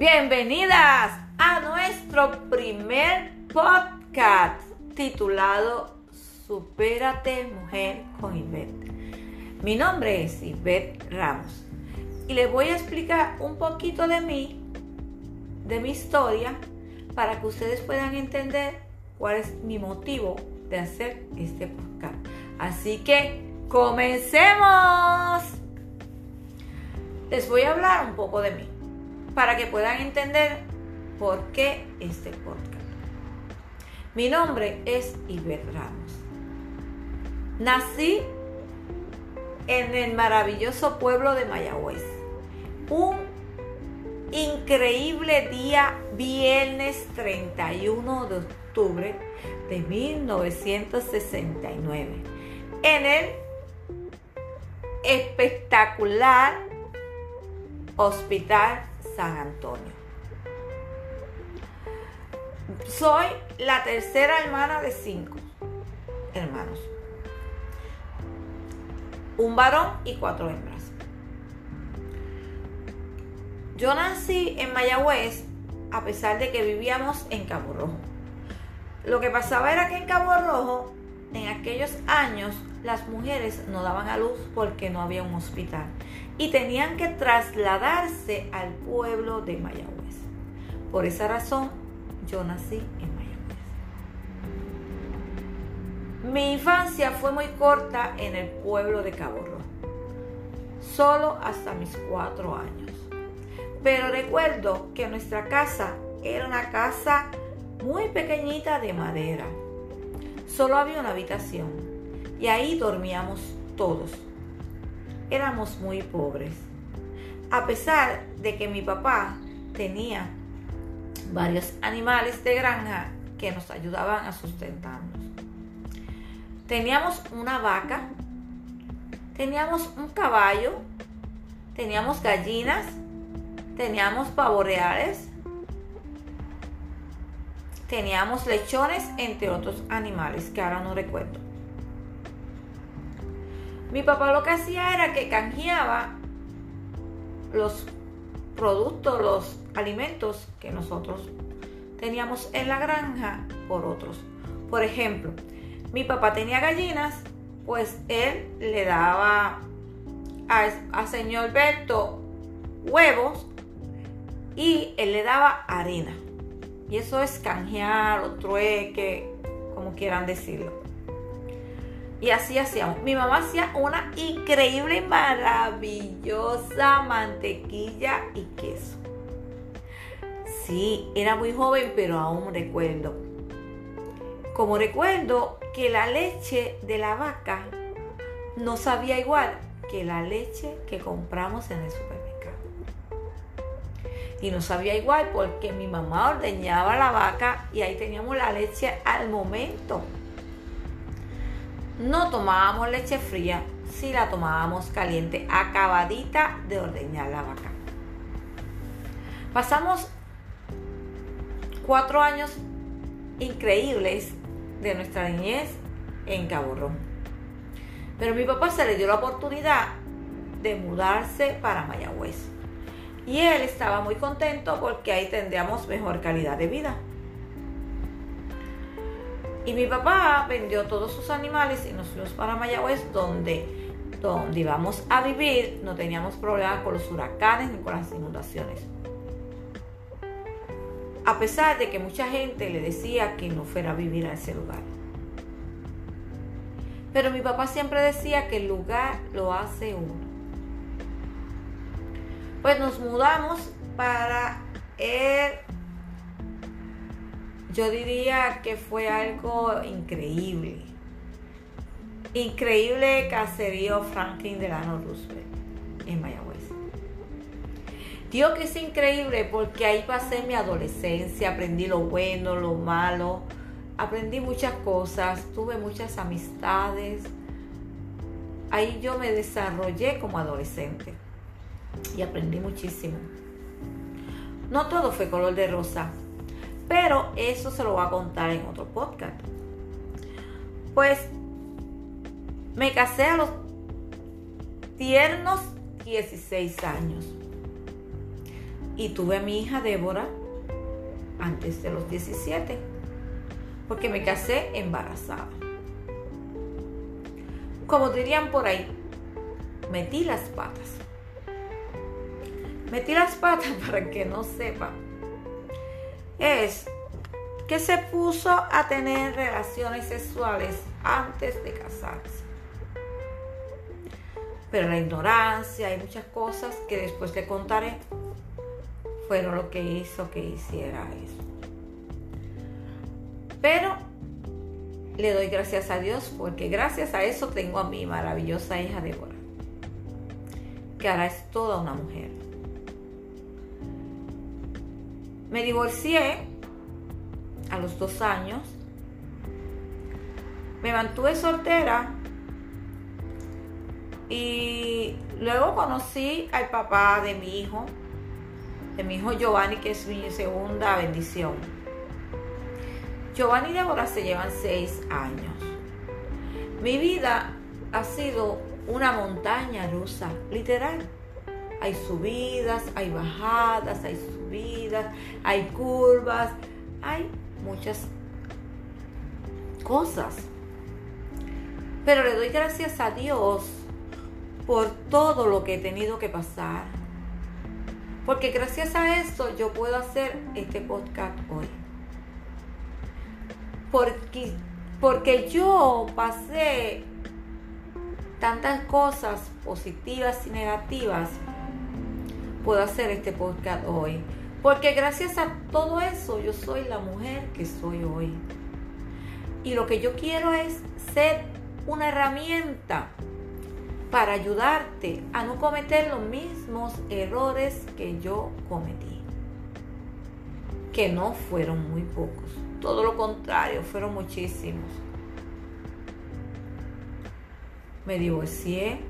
Bienvenidas a nuestro primer podcast titulado Supérate Mujer con Ivette. Mi nombre es Ivette Ramos y les voy a explicar un poquito de mí, de mi historia, para que ustedes puedan entender cuál es mi motivo de hacer este podcast. Así que comencemos. Les voy a hablar un poco de mí para que puedan entender por qué este podcast. Mi nombre es Iber Ramos. Nací en el maravilloso pueblo de Mayagüez. Un increíble día viernes 31 de octubre de 1969 en el espectacular Hospital San Antonio. Soy la tercera hermana de cinco hermanos. Un varón y cuatro hembras. Yo nací en Mayagüez a pesar de que vivíamos en Cabo Rojo. Lo que pasaba era que en Cabo Rojo, en aquellos años, las mujeres no daban a luz porque no había un hospital y tenían que trasladarse al pueblo de Mayagüez. Por esa razón, yo nací en Mayagüez. Mi infancia fue muy corta en el pueblo de Cabo Rojo, solo hasta mis cuatro años. Pero recuerdo que nuestra casa era una casa muy pequeñita de madera. Solo había una habitación y ahí dormíamos todos éramos muy pobres. A pesar de que mi papá tenía varios animales de granja que nos ayudaban a sustentarnos. Teníamos una vaca, teníamos un caballo, teníamos gallinas, teníamos pavoreales, teníamos lechones, entre otros animales que ahora no recuerdo. Mi papá lo que hacía era que canjeaba los productos, los alimentos que nosotros teníamos en la granja por otros. Por ejemplo, mi papá tenía gallinas, pues él le daba a, señor Berto huevos y él le daba harina. Y eso es canjear o trueque, como quieran decirlo. Y así hacíamos. Mi mamá hacía una increíble y maravillosa mantequilla y queso. Sí, era muy joven, pero aún recuerdo. Como recuerdo que la leche de la vaca no sabía igual que la leche que compramos en el supermercado. Y no sabía igual porque mi mamá ordeñaba la vaca y ahí teníamos la leche al momento. No tomábamos leche fría, si la tomábamos caliente, acabadita de ordeñar la vaca. Pasamos cuatro años increíbles de nuestra niñez en Cabo Rojo. Pero mi papá se le dio la oportunidad de mudarse para Mayagüez. Y él estaba muy contento porque ahí tendríamos mejor calidad de vida. Y mi papá vendió todos sus animales y nos fuimos para Mayagüez, donde, donde íbamos a vivir. No teníamos problemas con los huracanes ni con las inundaciones. A pesar de que mucha gente le decía que no fuera a vivir a ese lugar. Pero mi papá siempre decía que el lugar lo hace uno. Pues nos mudamos para el yo diría que fue algo increíble. Increíble caserío Franklin Delano Roosevelt en Mayagüez. Digo que es increíble porque ahí pasé mi adolescencia, aprendí lo bueno, lo malo, aprendí muchas cosas, tuve muchas amistades. Ahí yo me desarrollé como adolescente y aprendí muchísimo. No todo fue color de rosa, pero eso se lo voy a contar en otro podcast. Pues me casé a los tiernos 16 años. Y tuve a mi hija Débora antes de los 17, porque me casé embarazada. Como dirían por ahí, metí las patas. Metí las patas para que no sepa. Es que se puso a tener relaciones sexuales antes de casarse. Pero la ignorancia y muchas cosas que después te contaré fueron lo que hizo que hiciera eso. Pero le doy gracias a Dios porque gracias a eso tengo a mi maravillosa hija Débora, que ahora es toda una mujer. Me divorcié a los dos años. Me mantuve soltera y luego conocí al papá de mi hijo, de mi hijo Giovanni, que es mi segunda bendición. Giovanni y Débora se llevan seis años. Mi vida ha sido una montaña rusa, literal. Hay subidas, hay bajadas, hay subidas, hay curvas, hay muchas cosas. Pero le doy gracias a Dios por todo lo que he tenido que pasar. Porque gracias a esto yo puedo hacer este podcast hoy. Porque, porque yo pasé tantas cosas positivas y negativas, puedo hacer este podcast hoy. Porque gracias a todo eso yo soy la mujer que soy hoy. Y lo que yo quiero es ser una herramienta para ayudarte a no cometer los mismos errores que yo cometí. Que no fueron muy pocos, todo lo contrario, fueron muchísimos. Me divorcié,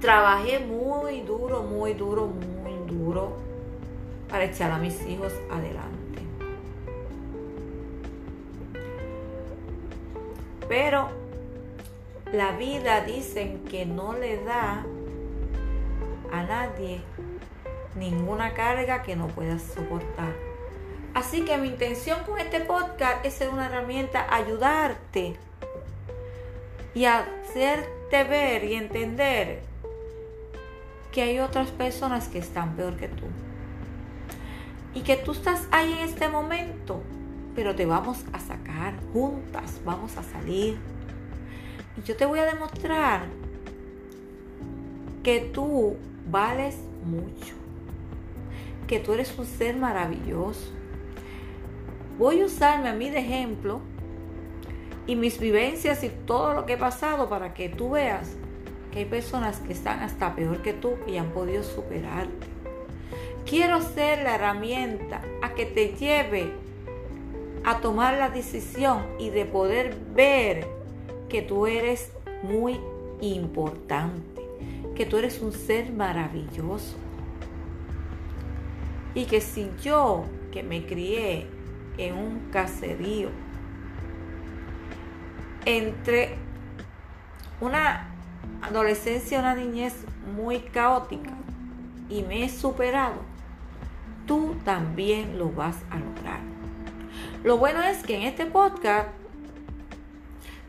trabajé muy duro, muy duro, muy duro para echar a mis hijos adelante. Pero la vida dicen que no le da a nadie ninguna carga que no puedas soportar. Así que mi intención con este podcast es ser una herramienta, ayudarte y hacerte ver y entender que hay otras personas que están peor que tú. Y que tú estás ahí en este momento, pero te vamos a sacar juntas, vamos a salir y yo te voy a demostrar que tú vales mucho, que tú eres un ser maravilloso. Voy a usarme a mí de ejemplo y mis vivencias y todo lo que he pasado para que tú veas que hay personas que están hasta peor que tú y han podido superarte. Quiero ser la herramienta a que te lleve a tomar la decisión y de poder ver que tú eres muy importante, que tú eres un ser maravilloso. Y que si yo, que me crié en un caserío, entre una adolescencia, una niñez muy caótica y me he superado, tú también lo vas a lograr. Lo bueno es que en este podcast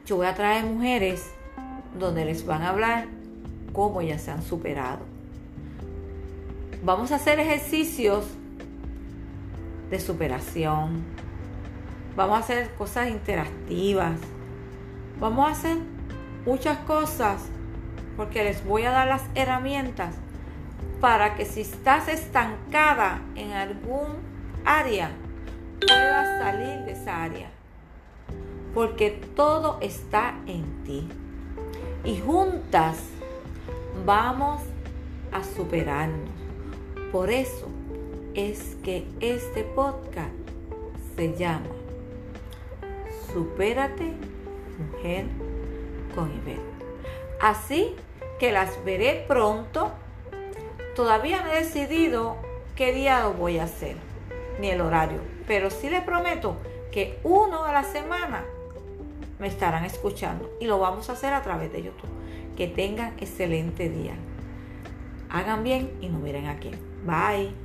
yo voy a traer mujeres donde les van a hablar cómo ellas se han superado. Vamos a hacer ejercicios de superación. Vamos a hacer cosas interactivas. Vamos a hacer muchas cosas porque les voy a dar las herramientas para que si estás estancada en algún área, puedas salir de esa área porque todo está en ti. Y juntas vamos a superarnos. Por eso es que este podcast se llama Supérate, mujer con Ivette. Así que las veré pronto. Todavía no he decidido qué día voy a hacer, ni el horario, pero sí le prometo que uno a la semana me estarán escuchando y lo vamos a hacer a través de YouTube. Que tengan excelente día. Hagan bien y nos miren aquí. Bye.